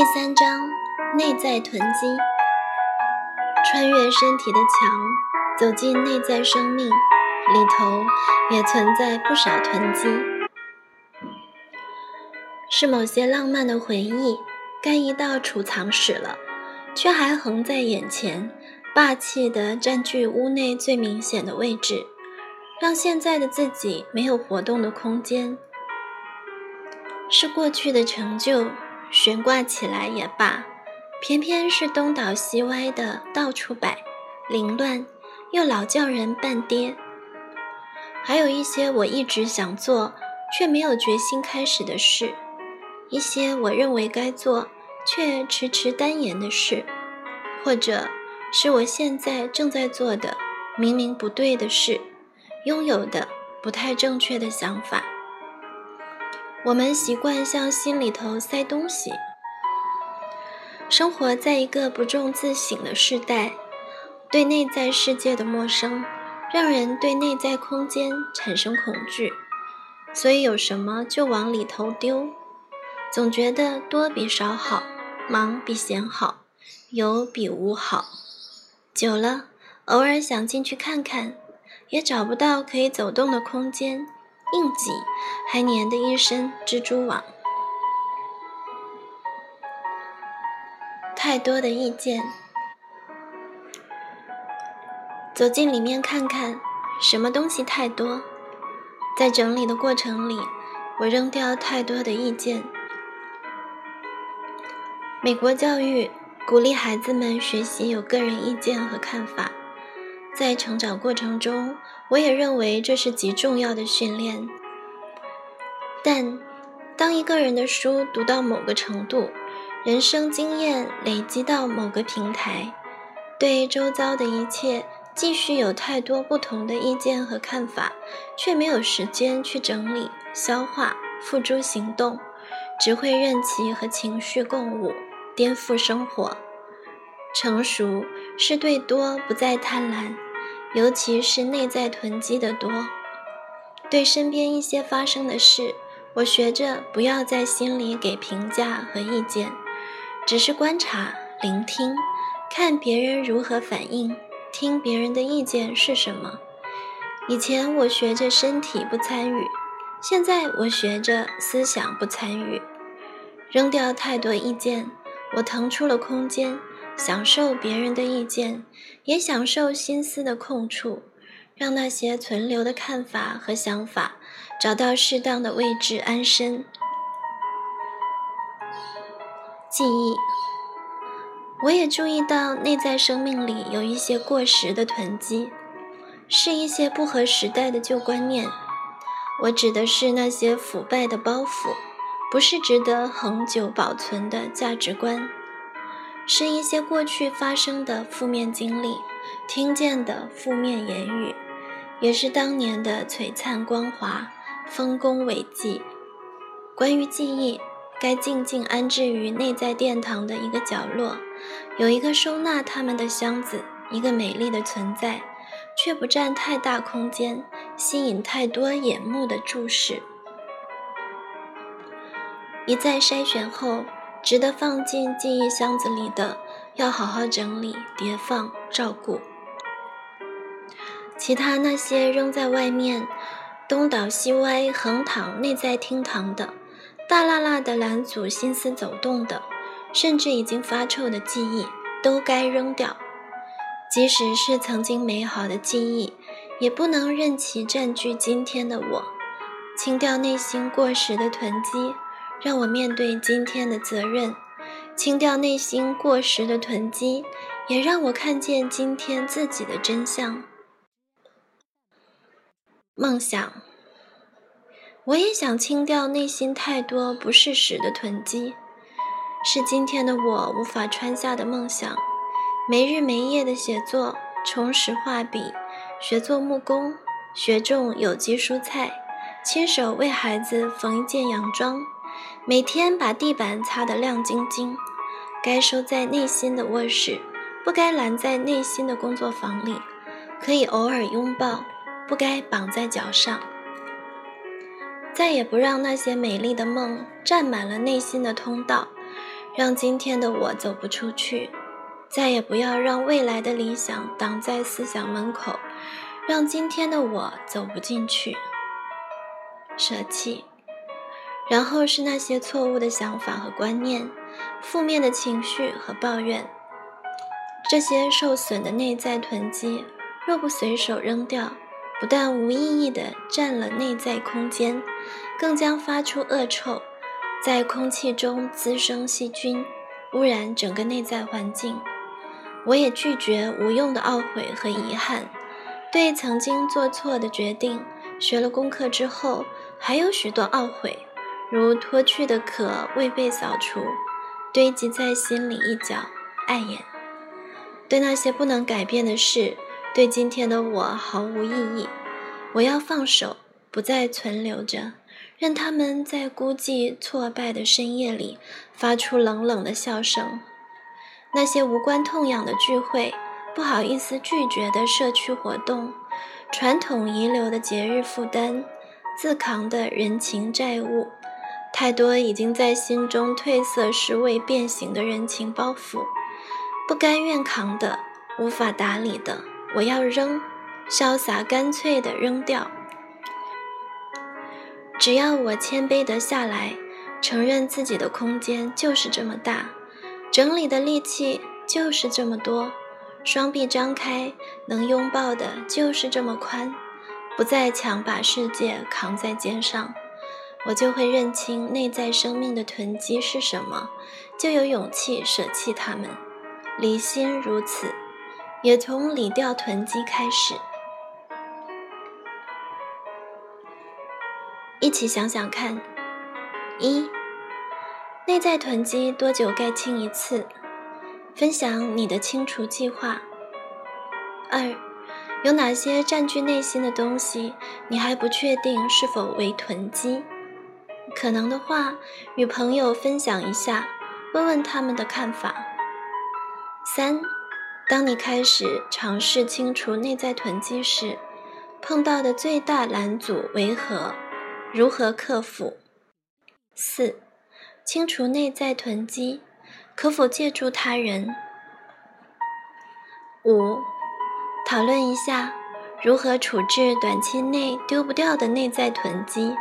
第三章：内在囤积。穿越身体的墙，走进内在生命，里头也存在不少囤积。是某些浪漫的回忆，该移到储藏室了，却还横在眼前，霸气地占据屋内最明显的位置，让现在的自己没有活动的空间。是过去的成就。悬挂起来也罢，偏偏是东倒西歪的到处摆，凌乱又老叫人半跌。还有一些我一直想做却没有决心开始的事，一些我认为该做却迟迟单言的事，或者是我现在正在做的明明不对的事，拥有的不太正确的想法。我们习惯向心里头塞东西，生活在一个不重自省的时代，对内在世界的陌生，让人对内在空间产生恐惧，所以有什么就往里头丢，总觉得多比少好，忙比闲好，有比无好，久了，偶尔想进去看看，也找不到可以走动的空间。硬挤，还粘的一身蜘蛛网。太多的意见，走进里面看看，什么东西太多？在整理的过程里，我扔掉太多的意见。美国教育鼓励孩子们学习有个人意见和看法。在成长过程中，我也认为这是极重要的训练。但当一个人的书读到某个程度，人生经验累积到某个平台，对周遭的一切继续有太多不同的意见和看法，却没有时间去整理、消化、付诸行动，只会任其和情绪共舞，颠覆生活。成熟是对多不再贪婪，尤其是内在囤积的多。对身边一些发生的事，我学着不要在心里给评价和意见，只是观察、聆听，看别人如何反应，听别人的意见是什么。以前我学着身体不参与，现在我学着思想不参与，扔掉太多意见，我腾出了空间。享受别人的意见，也享受心思的空处，让那些存留的看法和想法找到适当的位置安身。记忆，我也注意到内在生命里有一些过时的囤积，是一些不合时代的旧观念。我指的是那些腐败的包袱，不是值得恒久保存的价值观。是一些过去发生的负面经历，听见的负面言语，也是当年的璀璨光华、丰功伟绩。关于记忆，该静静安置于内在殿堂的一个角落，有一个收纳它们的箱子，一个美丽的存在，却不占太大空间，吸引太多眼目的注视。一再筛选后。值得放进记忆箱子里的，要好好整理、叠放、照顾；其他那些扔在外面、东倒西歪、横躺内在厅堂的、大辣辣的拦阻心思走动的，甚至已经发臭的记忆，都该扔掉。即使是曾经美好的记忆，也不能任其占据今天的我。清掉内心过时的囤积。让我面对今天的责任，清掉内心过时的囤积，也让我看见今天自己的真相。梦想，我也想清掉内心太多不适时的囤积，是今天的我无法穿下的梦想。没日没夜的写作，重拾画笔，学做木工，学种有机蔬菜，亲手为孩子缝一件洋装。每天把地板擦得亮晶晶，该收在内心的卧室，不该拦在内心的工作房里；可以偶尔拥抱，不该绑在脚上。再也不让那些美丽的梦占满了内心的通道，让今天的我走不出去，再也不要让未来的理想挡在思想门口，让今天的我走不进去。舍弃，然后是那些错误的想法和观念，负面的情绪和抱怨。这些受损的内在囤积，若不随手扔掉，不但无意义地占了内在空间，更将发出恶臭，在空气中滋生细菌，污染整个内在环境。我也拒绝无用的懊悔和遗憾，对曾经做错的决定，学了功课之后。还有许多懊悔，如脱去的壳未被扫除，堆积在心里一角，碍眼。对那些不能改变的事，对今天的我毫无意义。我要放手，不再存留着，任他们在孤寂挫败的深夜里发出冷冷的笑声。那些无关痛痒的聚会，不好意思拒绝的社区活动，传统遗留的节日负担。自扛的人情债务，太多已经在心中褪色、是未变形的人情包袱，不甘愿扛的、无法打理的，我要扔，潇洒干脆的扔掉。只要我谦卑的下来，承认自己的空间就是这么大，整理的力气就是这么多，双臂张开，能拥抱的就是这么宽。不再强把世界扛在肩上，我就会认清内在生命的囤积是什么，就有勇气舍弃它们。离心如此，也从理掉囤积开始。一起想想看：一、内在囤积多久该清一次？分享你的清除计划。二。有哪些占据内心的东西，你还不确定是否为囤积？可能的话，与朋友分享一下，问问他们的看法。三，当你开始尝试清除内在囤积时，碰到的最大拦阻为何？如何克服？四，清除内在囤积，可否借助他人？五。讨论一下如何处置短期内丢不掉的内在囤积。